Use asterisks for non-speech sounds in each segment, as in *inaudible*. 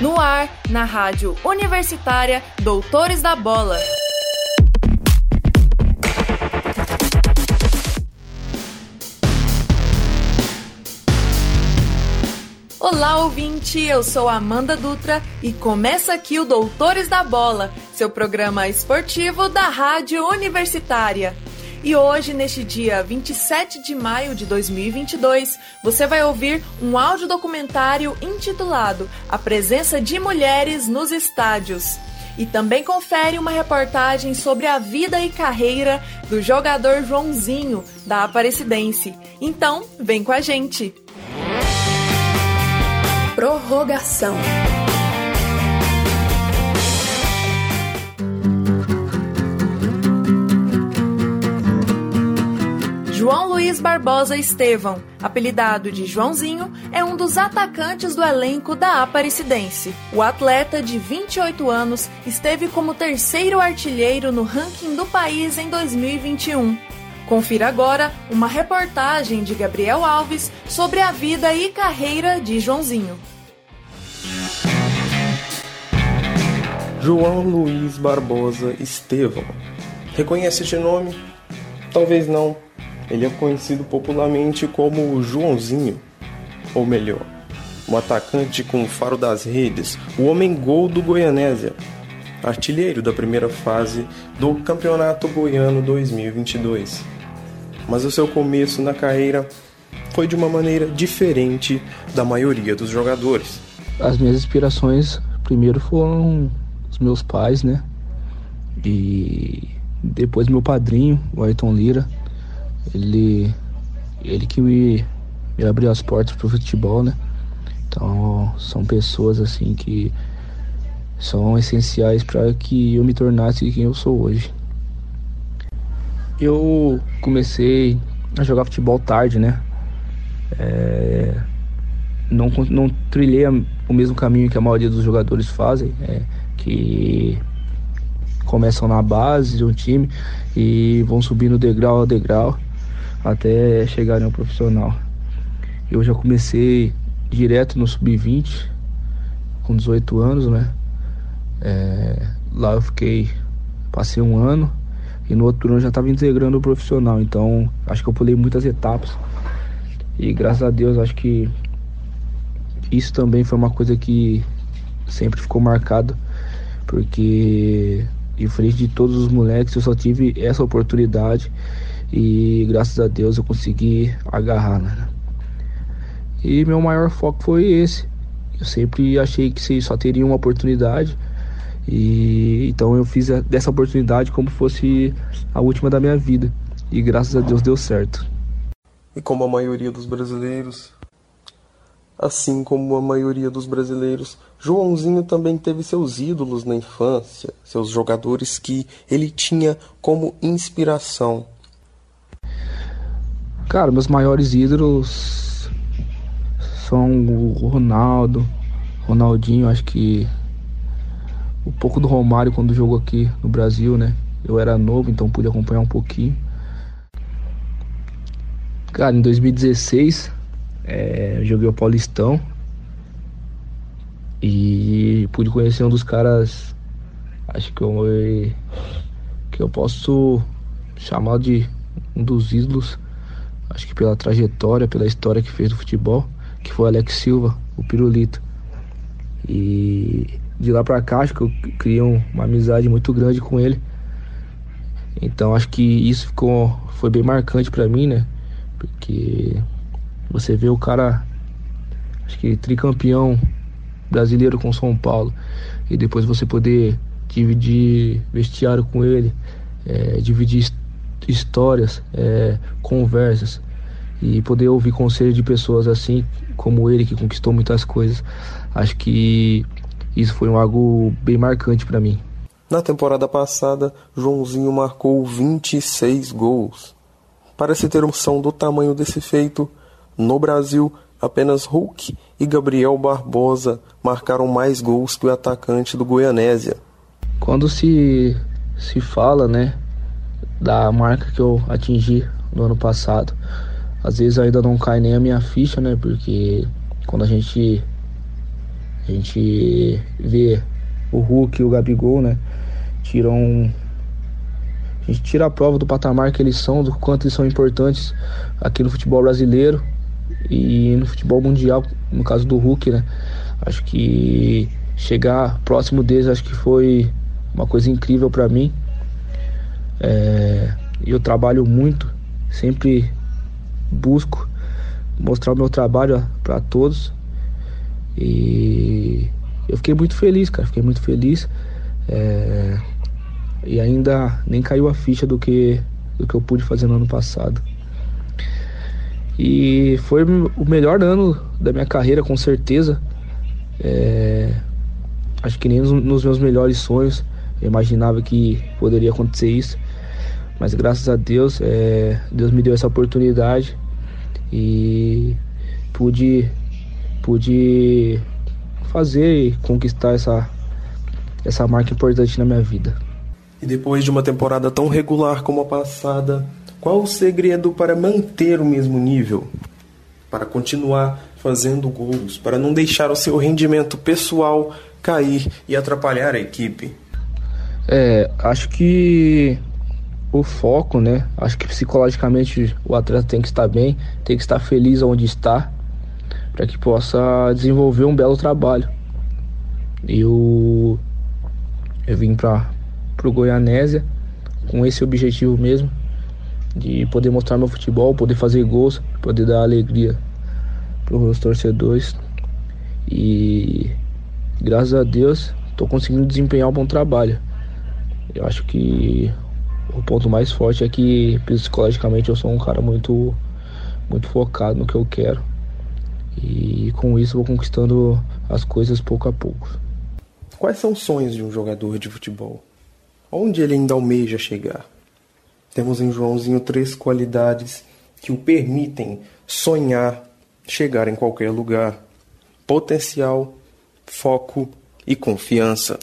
No ar, na rádio universitária Doutores da Bola. Olá, ouvinte! Eu sou Amanda Dutra e começa aqui o Doutores da Bola, seu programa esportivo da Rádio Universitária. E hoje, neste dia 27 de maio de 2022, você vai ouvir um audiodocumentário intitulado A Presença de Mulheres nos Estádios. E também confere uma reportagem sobre a vida e carreira do jogador Joãozinho, da Aparecidense. Então, vem com a gente! Prorrogação. Luiz Barbosa Estevão, apelidado de Joãozinho, é um dos atacantes do elenco da Aparecidense. O atleta de 28 anos esteve como terceiro artilheiro no ranking do país em 2021. Confira agora uma reportagem de Gabriel Alves sobre a vida e carreira de Joãozinho. João Luiz Barbosa Estevão. Reconhece este nome? Talvez não ele é conhecido popularmente como Joãozinho, ou melhor, o atacante com o faro das redes, o homem-gol do Goianésia, artilheiro da primeira fase do Campeonato Goiano 2022. Mas o seu começo na carreira foi de uma maneira diferente da maioria dos jogadores. As minhas inspirações primeiro foram os meus pais, né? E depois meu padrinho, o Ayrton Lira, ele ele que me, me abriu as portas pro futebol, né? Então são pessoas assim que são essenciais para que eu me tornasse quem eu sou hoje. Eu comecei a jogar futebol tarde, né? É, não, não trilhei o mesmo caminho que a maioria dos jogadores fazem, é, que começam na base de um time e vão subindo degrau a degrau até chegar ao profissional. Eu já comecei direto no sub-20, com 18 anos, né? É, lá eu fiquei, passei um ano e no outro ano já estava integrando o profissional, então acho que eu pulei muitas etapas. E graças a Deus acho que isso também foi uma coisa que sempre ficou marcado, porque em frente de todos os moleques eu só tive essa oportunidade e graças a Deus eu consegui agarrar, né? E meu maior foco foi esse. Eu sempre achei que só teria uma oportunidade. E então eu fiz dessa oportunidade como fosse a última da minha vida. E graças a Deus deu certo. E como a maioria dos brasileiros, assim como a maioria dos brasileiros, Joãozinho também teve seus ídolos na infância, seus jogadores que ele tinha como inspiração. Cara, meus maiores ídolos são o Ronaldo, Ronaldinho, acho que um pouco do Romário quando jogou aqui no Brasil, né? Eu era novo, então pude acompanhar um pouquinho. Cara, em 2016 é, eu joguei o Paulistão e pude conhecer um dos caras, acho que eu, que eu posso chamar de um dos ídolos acho que pela trajetória, pela história que fez do futebol, que foi Alex Silva, o Pirulito. E de lá pra cá, acho que eu criei uma amizade muito grande com ele. Então acho que isso ficou, foi bem marcante para mim, né? Porque você vê o cara, acho que tricampeão brasileiro com São Paulo, e depois você poder dividir vestiário com ele, é, dividir histórias, é, conversas e poder ouvir conselhos de pessoas assim como ele que conquistou muitas coisas. Acho que isso foi um algo bem marcante para mim. Na temporada passada, Joãozinho marcou 26 gols. Para se ter noção do tamanho desse feito, no Brasil, apenas Hulk e Gabriel Barbosa marcaram mais gols que o atacante do Goianésia. Quando se se fala, né, da marca que eu atingi no ano passado. Às vezes ainda não cai nem a minha ficha, né? Porque quando a gente A gente vê o Hulk e o Gabigol, né? Tiram. A gente tira a prova do patamar que eles são, do quanto eles são importantes aqui no futebol brasileiro e no futebol mundial, no caso do Hulk, né? Acho que chegar próximo deles acho que foi uma coisa incrível para mim. É, eu trabalho muito, sempre busco mostrar o meu trabalho para todos. E eu fiquei muito feliz, cara, fiquei muito feliz. É, e ainda nem caiu a ficha do que, do que eu pude fazer no ano passado. E foi o melhor ano da minha carreira, com certeza. É, acho que nem nos, nos meus melhores sonhos eu imaginava que poderia acontecer isso. Mas graças a Deus, é, Deus me deu essa oportunidade e pude, pude fazer e conquistar essa, essa marca importante na minha vida. E depois de uma temporada tão regular como a passada, qual o segredo para manter o mesmo nível? Para continuar fazendo gols, para não deixar o seu rendimento pessoal cair e atrapalhar a equipe? É, acho que o foco, né? Acho que psicologicamente o atleta tem que estar bem, tem que estar feliz onde está, para que possa desenvolver um belo trabalho. Eu, eu vim para o Goianésia com esse objetivo mesmo, de poder mostrar meu futebol, poder fazer gols, poder dar alegria para os torcedores. E graças a Deus estou conseguindo desempenhar um bom trabalho. Eu acho que o ponto mais forte é que psicologicamente eu sou um cara muito muito focado no que eu quero. E com isso vou conquistando as coisas pouco a pouco. Quais são os sonhos de um jogador de futebol? Onde ele ainda almeja chegar? Temos em Joãozinho três qualidades que o permitem sonhar, chegar em qualquer lugar: potencial, foco e confiança.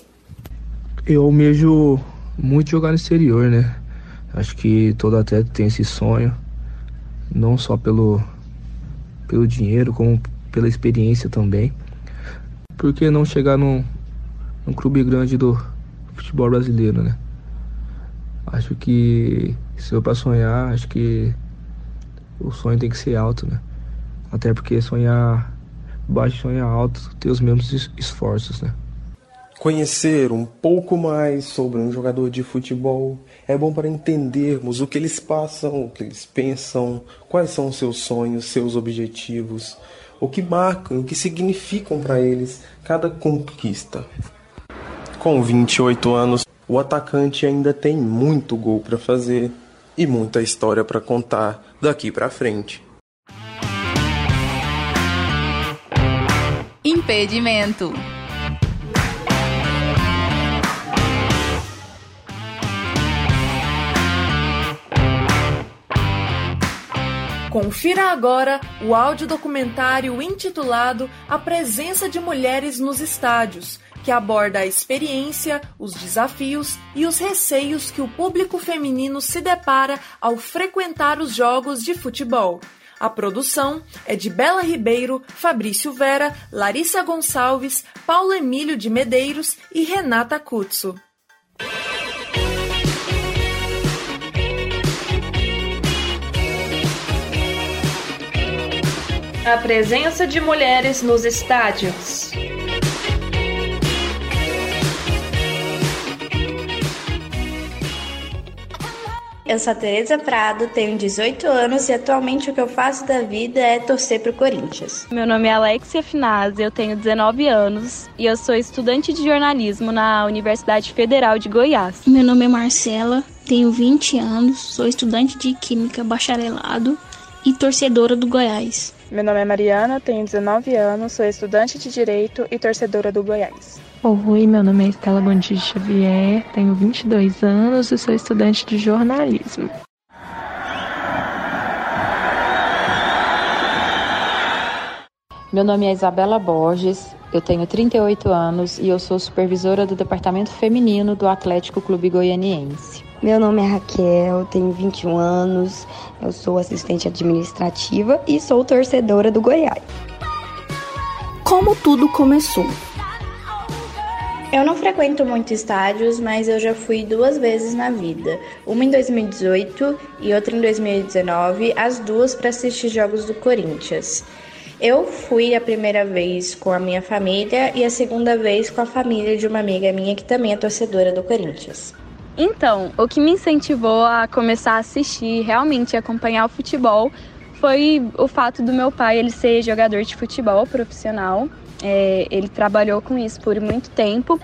Eu almejo muito jogar no exterior, né? Acho que todo atleta tem esse sonho, não só pelo, pelo dinheiro, como pela experiência também. Por que não chegar num, num clube grande do futebol brasileiro, né? Acho que se eu para sonhar, acho que o sonho tem que ser alto, né? Até porque sonhar baixo, sonhar alto, ter os mesmos esforços, né? Conhecer um pouco mais sobre um jogador de futebol é bom para entendermos o que eles passam, o que eles pensam, quais são os seus sonhos, seus objetivos, o que marcam, o que significam para eles cada conquista. Com 28 anos, o atacante ainda tem muito gol para fazer e muita história para contar daqui para frente. Impedimento. Confira agora o audiodocumentário intitulado A Presença de Mulheres nos Estádios, que aborda a experiência, os desafios e os receios que o público feminino se depara ao frequentar os jogos de futebol. A produção é de Bela Ribeiro, Fabrício Vera, Larissa Gonçalves, Paulo Emílio de Medeiros e Renata Cutso. A presença de mulheres nos estádios. Eu sou a Tereza Prado, tenho 18 anos e atualmente o que eu faço da vida é torcer pro Corinthians. Meu nome é Alexia Finazzi, eu tenho 19 anos e eu sou estudante de jornalismo na Universidade Federal de Goiás. Meu nome é Marcela, tenho 20 anos, sou estudante de Química bacharelado e torcedora do Goiás. Meu nome é Mariana, tenho 19 anos, sou estudante de Direito e torcedora do Goiás. Oi, meu nome é Estela Gondim Xavier, tenho 22 anos e sou estudante de jornalismo. Meu nome é Isabela Borges, eu tenho 38 anos e eu sou supervisora do Departamento Feminino do Atlético Clube Goianiense. Meu nome é Raquel, tenho 21 anos, eu sou assistente administrativa e sou torcedora do Goiás. Como tudo começou? Eu não frequento muito estádios, mas eu já fui duas vezes na vida. Uma em 2018 e outra em 2019, as duas para assistir jogos do Corinthians. Eu fui a primeira vez com a minha família e a segunda vez com a família de uma amiga minha que também é torcedora do Corinthians. Então, o que me incentivou a começar a assistir, realmente acompanhar o futebol, foi o fato do meu pai ele ser jogador de futebol profissional é, ele trabalhou com isso por muito tempo.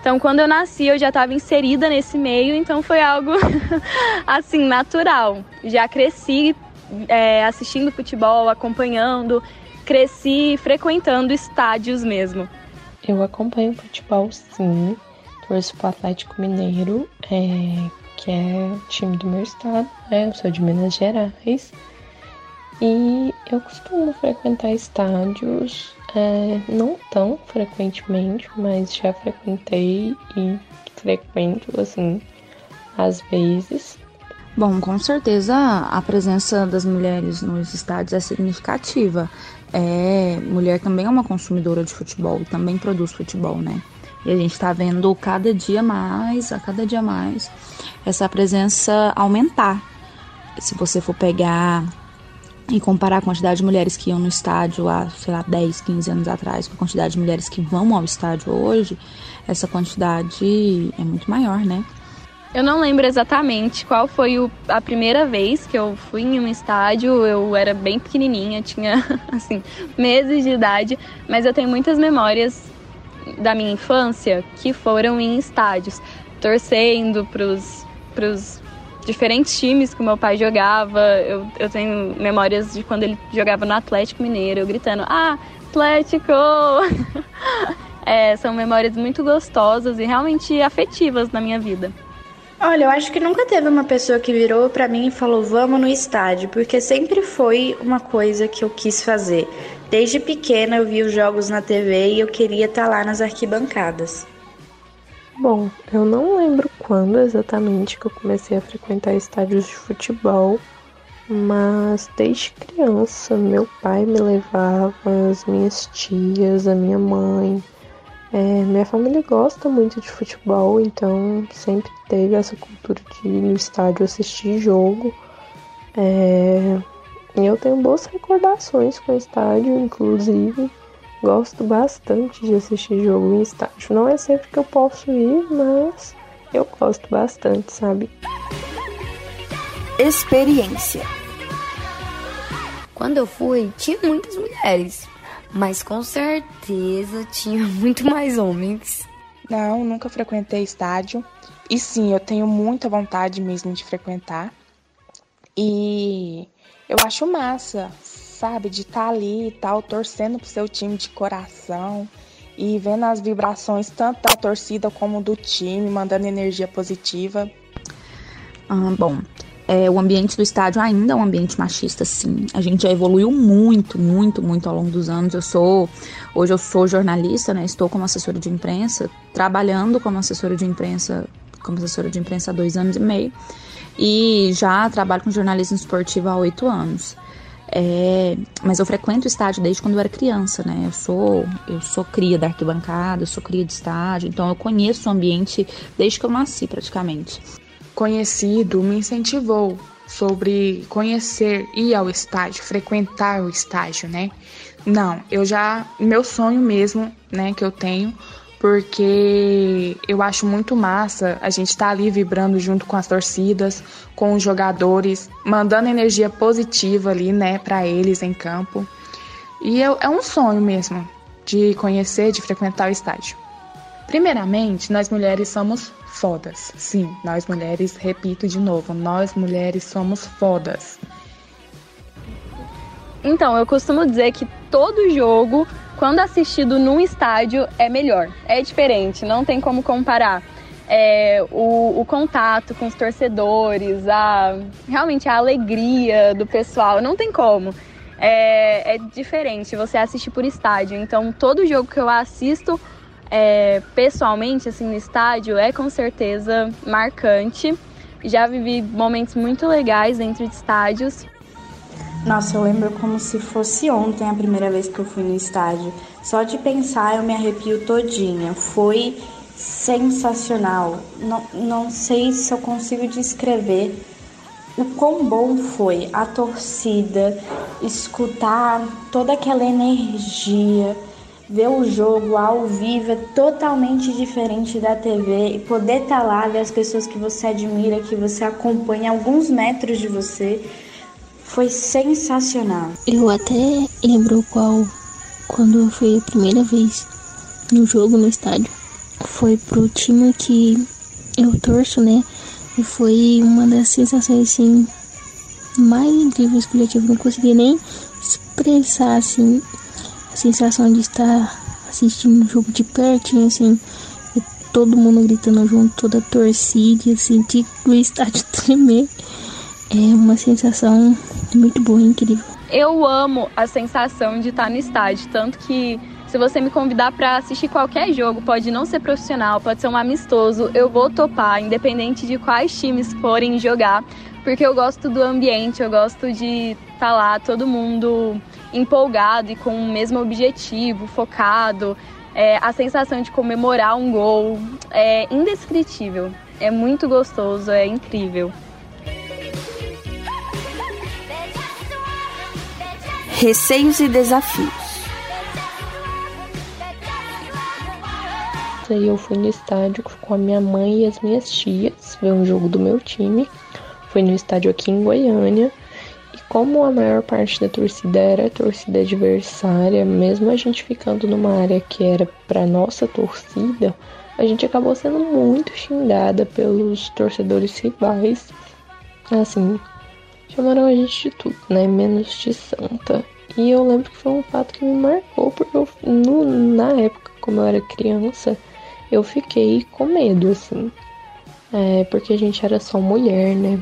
Então, quando eu nasci, eu já estava inserida nesse meio, então foi algo *laughs* assim natural. Já cresci é, assistindo futebol, acompanhando, cresci frequentando estádios mesmo. Eu acompanho futebol, sim. Torço para o Atlético Mineiro, é, que é o time do meu estado. Né? Eu sou de Minas Gerais. E eu costumo frequentar estádios é, não tão frequentemente, mas já frequentei e frequento, assim, às vezes. Bom, com certeza a presença das mulheres nos estádios é significativa. É, mulher também é uma consumidora de futebol e também produz futebol, né? E a gente está vendo cada dia mais, a cada dia mais, essa presença aumentar. Se você for pegar e comparar a quantidade de mulheres que iam no estádio há, sei lá, 10, 15 anos atrás com a quantidade de mulheres que vão ao estádio hoje, essa quantidade é muito maior, né? Eu não lembro exatamente qual foi o, a primeira vez que eu fui em um estádio. Eu era bem pequenininha, tinha *laughs* assim meses de idade, mas eu tenho muitas memórias da minha infância que foram em estádios, torcendo pros, pros diferentes times que meu pai jogava. Eu, eu tenho memórias de quando ele jogava no Atlético Mineiro, eu gritando: Ah, Atlético! *laughs* é, são memórias muito gostosas e realmente afetivas na minha vida. Olha, eu acho que nunca teve uma pessoa que virou para mim e falou: "Vamos no estádio", porque sempre foi uma coisa que eu quis fazer. Desde pequena eu vi os jogos na TV e eu queria estar tá lá nas arquibancadas. Bom, eu não lembro quando exatamente que eu comecei a frequentar estádios de futebol, mas desde criança meu pai me levava, as minhas tias, a minha mãe. É, minha família gosta muito de futebol, então sempre teve essa cultura de ir no estádio assistir jogo. É, eu tenho boas recordações com o estádio, inclusive. Gosto bastante de assistir jogo em estádio. Não é sempre que eu posso ir, mas eu gosto bastante, sabe? Experiência. Quando eu fui, tinha muitas mulheres, mas com certeza tinha *laughs* muito mais homens. Não, nunca frequentei estádio. E sim, eu tenho muita vontade mesmo de frequentar. E eu acho massa sabe? De estar tá ali e tal, torcendo pro seu time de coração e vendo as vibrações tanto da torcida como do time, mandando energia positiva. Ah, bom, é, o ambiente do estádio ainda é um ambiente machista, sim. A gente já evoluiu muito, muito, muito ao longo dos anos. Eu sou, hoje eu sou jornalista, né? Estou como assessora de imprensa, trabalhando como assessora de imprensa, como assessora de imprensa há dois anos e meio. E já trabalho com jornalismo esportivo há oito anos. É, mas eu frequento o estádio desde quando eu era criança, né? Eu sou, eu sou cria da arquibancada, eu sou cria de estádio, então eu conheço o ambiente desde que eu nasci praticamente. Conhecido me incentivou sobre conhecer, ir ao estádio, frequentar o estádio, né? Não, eu já, meu sonho mesmo, né, que eu tenho porque eu acho muito massa a gente estar tá ali vibrando junto com as torcidas, com os jogadores, mandando energia positiva ali, né, para eles em campo. E eu, é um sonho mesmo de conhecer, de frequentar o estádio. Primeiramente, nós mulheres somos fodas. Sim, nós mulheres, repito de novo, nós mulheres somos fodas. Então, eu costumo dizer que todo jogo quando assistido num estádio é melhor, é diferente, não tem como comparar. É, o, o, contato com os torcedores, a, realmente a alegria do pessoal, não tem como. É, é diferente você assistir por estádio. Então, todo jogo que eu assisto é, pessoalmente, assim, no estádio, é com certeza marcante. Já vivi momentos muito legais dentro de estádios. Nossa, eu lembro como se fosse ontem a primeira vez que eu fui no estádio. Só de pensar eu me arrepio todinha. Foi sensacional. Não, não sei se eu consigo descrever o quão bom foi a torcida, escutar toda aquela energia, ver o jogo ao vivo é totalmente diferente da TV e poder estar tá lá, ver as pessoas que você admira, que você acompanha alguns metros de você, foi sensacional. Eu até lembro qual quando foi a primeira vez no jogo no estádio. Foi pro time que eu torço, né? E foi uma das sensações assim mais incríveis que eu já tive. Não consegui nem expressar assim a sensação de estar assistindo o jogo de pertinho, assim, todo mundo gritando junto, toda a torcida, e sentir o estádio *laughs* tremer. É uma sensação muito boa, incrível. Eu amo a sensação de estar no estádio, tanto que se você me convidar para assistir qualquer jogo, pode não ser profissional, pode ser um amistoso, eu vou topar, independente de quais times forem jogar, porque eu gosto do ambiente, eu gosto de estar tá lá todo mundo empolgado e com o mesmo objetivo, focado. É, a sensação de comemorar um gol é indescritível. É muito gostoso, é incrível. Receios e desafios. Aí eu fui no estádio com a minha mãe e as minhas tias ver um jogo do meu time. Foi no estádio aqui em Goiânia. E como a maior parte da torcida era torcida adversária, mesmo a gente ficando numa área que era para nossa torcida, a gente acabou sendo muito xingada pelos torcedores rivais. Assim, chamaram a gente de tudo, né? Menos de santa. E eu lembro que foi um fato que me marcou, porque eu, no, na época, como eu era criança, eu fiquei com medo, assim. É, porque a gente era só mulher, né?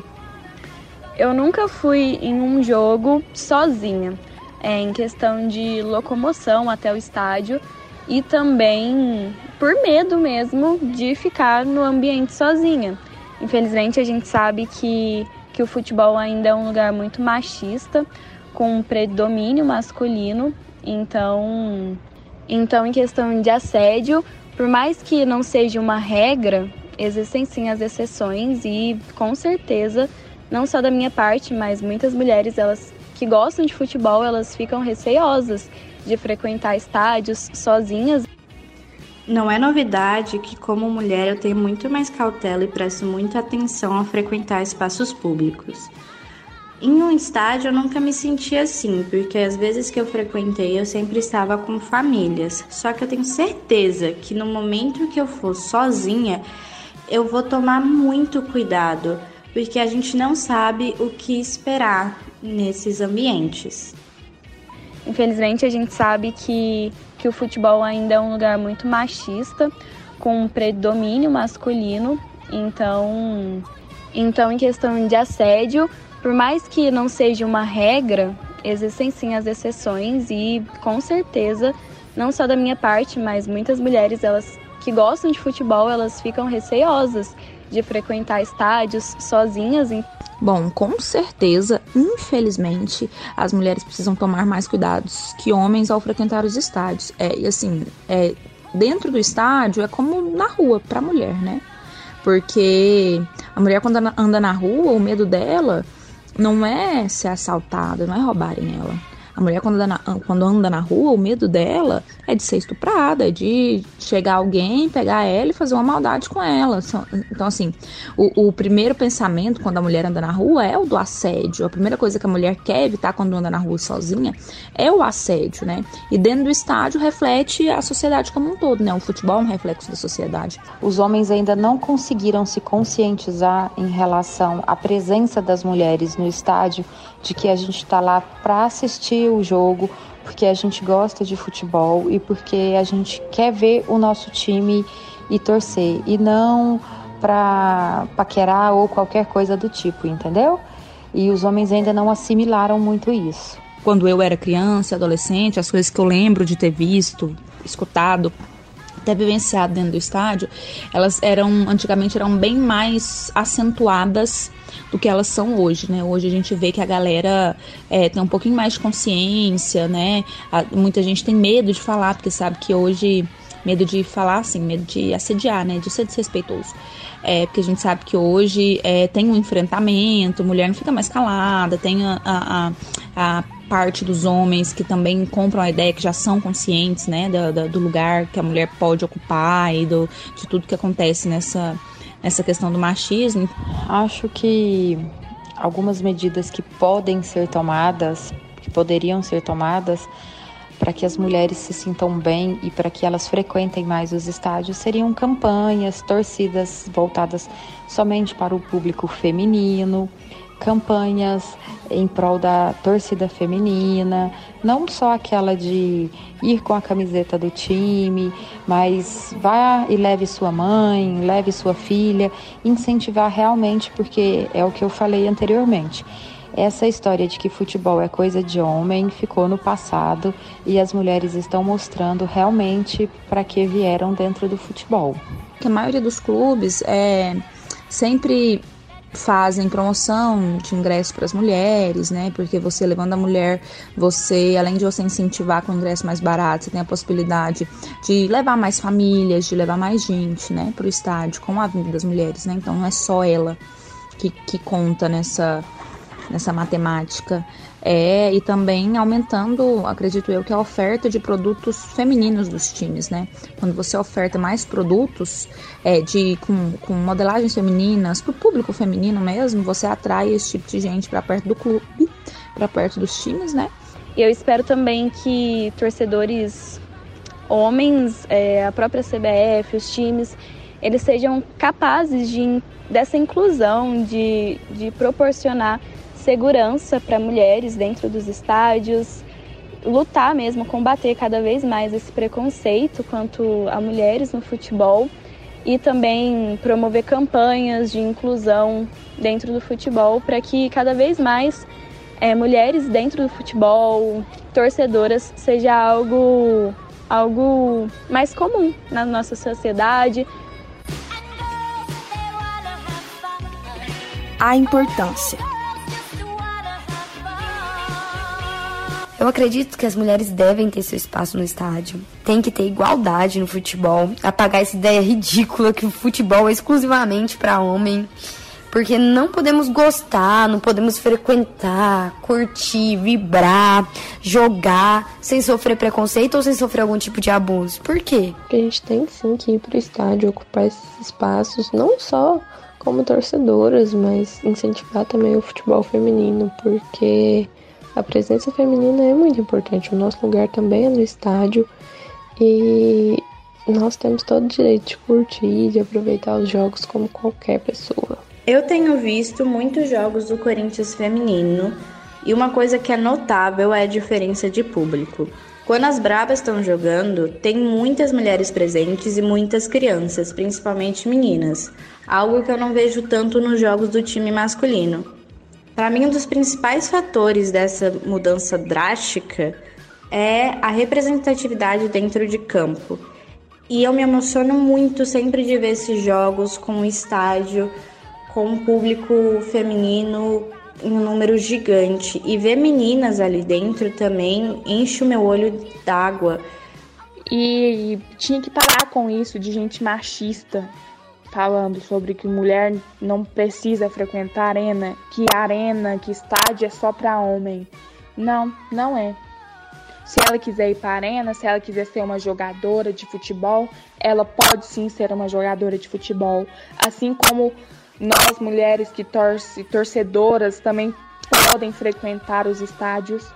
Eu nunca fui em um jogo sozinha, é, em questão de locomoção até o estádio e também por medo mesmo de ficar no ambiente sozinha. Infelizmente, a gente sabe que que o futebol ainda é um lugar muito machista, com um predomínio masculino. Então, então em questão de assédio, por mais que não seja uma regra, existem sim as exceções e com certeza, não só da minha parte, mas muitas mulheres elas que gostam de futebol, elas ficam receosas de frequentar estádios sozinhas. Não é novidade que, como mulher, eu tenho muito mais cautela e presto muita atenção ao frequentar espaços públicos. Em um estádio eu nunca me senti assim, porque às vezes que eu frequentei eu sempre estava com famílias. Só que eu tenho certeza que no momento que eu for sozinha, eu vou tomar muito cuidado, porque a gente não sabe o que esperar nesses ambientes. Infelizmente a gente sabe que que o futebol ainda é um lugar muito machista, com um predomínio masculino. Então, então em questão de assédio, por mais que não seja uma regra, existem sim as exceções e com certeza, não só da minha parte, mas muitas mulheres elas que gostam de futebol, elas ficam receosas de frequentar estádios sozinhas. Bom, com certeza, infelizmente, as mulheres precisam tomar mais cuidados que homens ao frequentar os estádios. É, e assim, é, dentro do estádio é como na rua para a mulher, né? Porque a mulher quando anda na rua, o medo dela não é ser assaltada, não é roubarem ela. A mulher, quando anda, na, quando anda na rua, o medo dela é de ser estuprada, é de chegar alguém, pegar ela e fazer uma maldade com ela. Então, assim, o, o primeiro pensamento quando a mulher anda na rua é o do assédio. A primeira coisa que a mulher quer evitar quando anda na rua sozinha é o assédio, né? E dentro do estádio reflete a sociedade como um todo, né? O futebol é um reflexo da sociedade. Os homens ainda não conseguiram se conscientizar em relação à presença das mulheres no estádio, de que a gente está lá para assistir o jogo, porque a gente gosta de futebol e porque a gente quer ver o nosso time e torcer, e não para paquerar ou qualquer coisa do tipo, entendeu? E os homens ainda não assimilaram muito isso. Quando eu era criança, adolescente, as coisas que eu lembro de ter visto, escutado, até vivenciado dentro do estádio, elas eram antigamente eram bem mais acentuadas do que elas são hoje, né? Hoje a gente vê que a galera é, tem um pouquinho mais de consciência, né? A, muita gente tem medo de falar porque sabe que hoje medo de falar assim, medo de assediar, né, de ser desrespeitoso. É, porque a gente sabe que hoje é, tem um enfrentamento, mulher não fica mais calada, tem a, a, a parte dos homens que também compram a ideia que já são conscientes, né, do, do lugar que a mulher pode ocupar e do, de tudo que acontece nessa, nessa questão do machismo. Acho que algumas medidas que podem ser tomadas, que poderiam ser tomadas, para que as mulheres se sintam bem e para que elas frequentem mais os estádios seriam campanhas, torcidas voltadas somente para o público feminino, campanhas em prol da torcida feminina, não só aquela de ir com a camiseta do time, mas vá e leve sua mãe, leve sua filha, incentivar realmente, porque é o que eu falei anteriormente. Essa história de que futebol é coisa de homem ficou no passado e as mulheres estão mostrando realmente para que vieram dentro do futebol. A maioria dos clubes é sempre fazem promoção de ingresso para as mulheres, né? Porque você levando a mulher, você, além de você incentivar com ingresso mais barato, você tem a possibilidade de levar mais famílias, de levar mais gente, né, para o estádio com a vinda das mulheres, né? Então não é só ela que, que conta nessa nessa matemática. É, e também aumentando, acredito eu, que a oferta de produtos femininos dos times, né? Quando você oferta mais produtos é, de, com, com modelagens femininas, para o público feminino mesmo, você atrai esse tipo de gente para perto do clube, para perto dos times, né? E eu espero também que torcedores homens, é, a própria CBF, os times, eles sejam capazes de, dessa inclusão, de, de proporcionar segurança para mulheres dentro dos estádios, lutar mesmo, combater cada vez mais esse preconceito quanto a mulheres no futebol e também promover campanhas de inclusão dentro do futebol para que cada vez mais é, mulheres dentro do futebol, torcedoras, seja algo, algo mais comum na nossa sociedade. A importância. Eu acredito que as mulheres devem ter seu espaço no estádio. Tem que ter igualdade no futebol. Apagar essa ideia ridícula que o futebol é exclusivamente para homem. Porque não podemos gostar, não podemos frequentar, curtir, vibrar, jogar sem sofrer preconceito ou sem sofrer algum tipo de abuso. Por quê? Porque a gente tem sim que ir pro estádio, ocupar esses espaços, não só como torcedoras, mas incentivar também o futebol feminino, porque a presença feminina é muito importante. O nosso lugar também é no estádio e nós temos todo o direito de curtir, de aproveitar os jogos como qualquer pessoa. Eu tenho visto muitos jogos do Corinthians feminino e uma coisa que é notável é a diferença de público. Quando as Brabas estão jogando, tem muitas mulheres presentes e muitas crianças, principalmente meninas, algo que eu não vejo tanto nos jogos do time masculino. Para mim, um dos principais fatores dessa mudança drástica é a representatividade dentro de campo. E eu me emociono muito sempre de ver esses jogos com um estádio, com um público feminino em um número gigante. E ver meninas ali dentro também enche o meu olho d'água. E tinha que parar com isso de gente machista falando sobre que mulher não precisa frequentar arena, que arena, que estádio é só para homem. Não, não é. Se ela quiser ir para arena, se ela quiser ser uma jogadora de futebol, ela pode sim ser uma jogadora de futebol, assim como nós mulheres que torce, torcedoras também podem frequentar os estádios.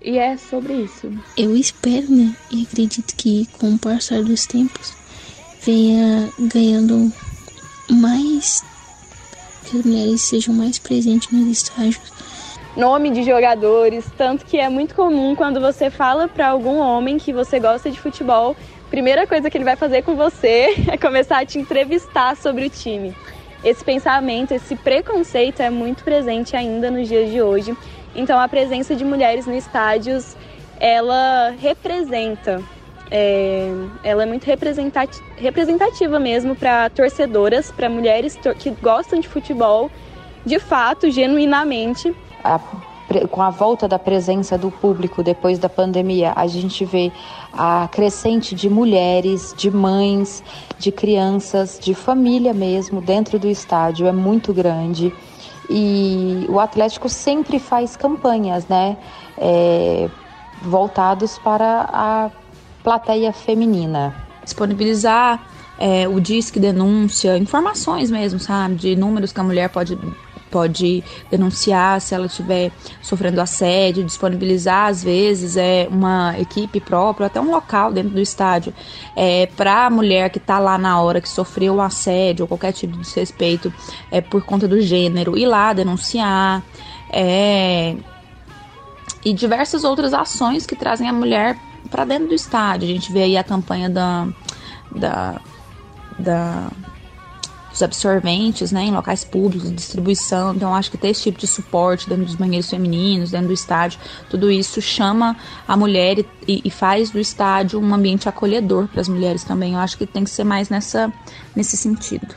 E é sobre isso. Eu espero, né? E acredito que com o passar dos tempos venha ganhando mais que as mulheres sejam mais presentes nos estágios. Nome de jogadores, tanto que é muito comum quando você fala para algum homem que você gosta de futebol, primeira coisa que ele vai fazer com você *laughs* é começar a te entrevistar sobre o time. Esse pensamento, esse preconceito é muito presente ainda nos dias de hoje. Então a presença de mulheres nos estádios, ela representa é, ela é muito representativa mesmo para torcedoras, para mulheres que gostam de futebol, de fato, genuinamente. A com a volta da presença do público depois da pandemia, a gente vê a crescente de mulheres, de mães, de crianças, de família mesmo dentro do estádio é muito grande. E o Atlético sempre faz campanhas, né? É, voltados para a plateia feminina. Disponibilizar é, o disque denúncia, informações mesmo, sabe? De números que a mulher pode pode denunciar se ela estiver sofrendo assédio, disponibilizar às vezes é uma equipe própria, até um local dentro do estádio é, para a mulher que está lá na hora que sofreu um assédio ou qualquer tipo de desrespeito é, por conta do gênero, ir lá denunciar. É, e diversas outras ações que trazem a mulher para dentro do estádio. A gente vê aí a campanha da, da, da os absorventes, né, em locais públicos, distribuição. Então, acho que ter esse tipo de suporte dentro dos banheiros femininos, dentro do estádio, tudo isso chama a mulher e, e faz do estádio um ambiente acolhedor para as mulheres também. Eu acho que tem que ser mais nessa, nesse sentido.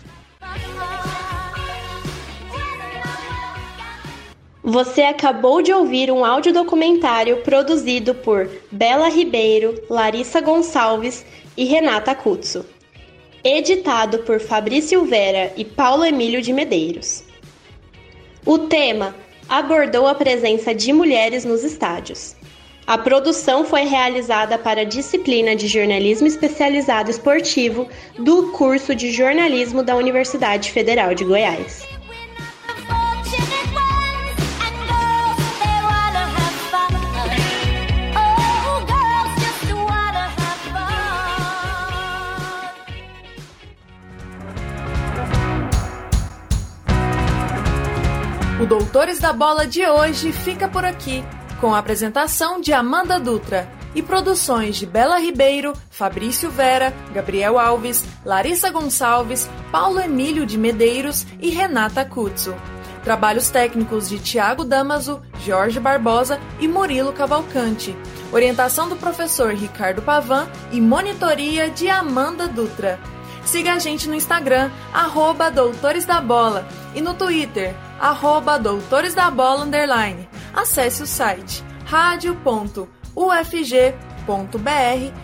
Você acabou de ouvir um audiodocumentário produzido por Bela Ribeiro, Larissa Gonçalves e Renata Cutso editado por Fabrício Silveira e Paulo Emílio de Medeiros. O tema abordou a presença de mulheres nos estádios. A produção foi realizada para a disciplina de jornalismo especializado esportivo do curso de jornalismo da Universidade Federal de Goiás. Doutores da Bola de hoje fica por aqui, com a apresentação de Amanda Dutra e produções de Bela Ribeiro, Fabrício Vera, Gabriel Alves, Larissa Gonçalves, Paulo Emílio de Medeiros e Renata Cuzzo. Trabalhos técnicos de Tiago Damaso, Jorge Barbosa e Murilo Cavalcante. Orientação do professor Ricardo Pavan e monitoria de Amanda Dutra. Siga a gente no Instagram, arroba Doutores da Bola, e no Twitter, arroba Doutores da Bola Underline. Acesse o site radio.ufg.br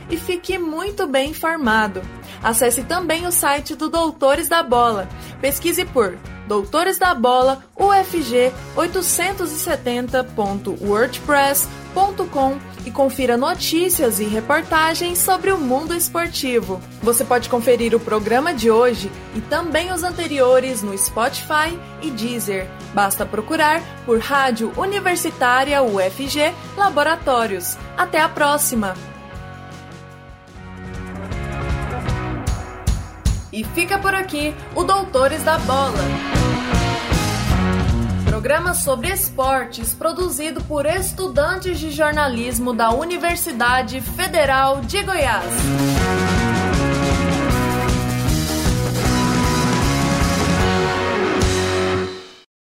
e fique muito bem informado. Acesse também o site do Doutores da Bola. Pesquise por Doutores da Bola UFG 870.wordpress.com e confira notícias e reportagens sobre o mundo esportivo. Você pode conferir o programa de hoje e também os anteriores no Spotify e Deezer. Basta procurar por Rádio Universitária UFG Laboratórios. Até a próxima! E fica por aqui o Doutores da Bola. Programa sobre esportes produzido por estudantes de jornalismo da Universidade Federal de Goiás.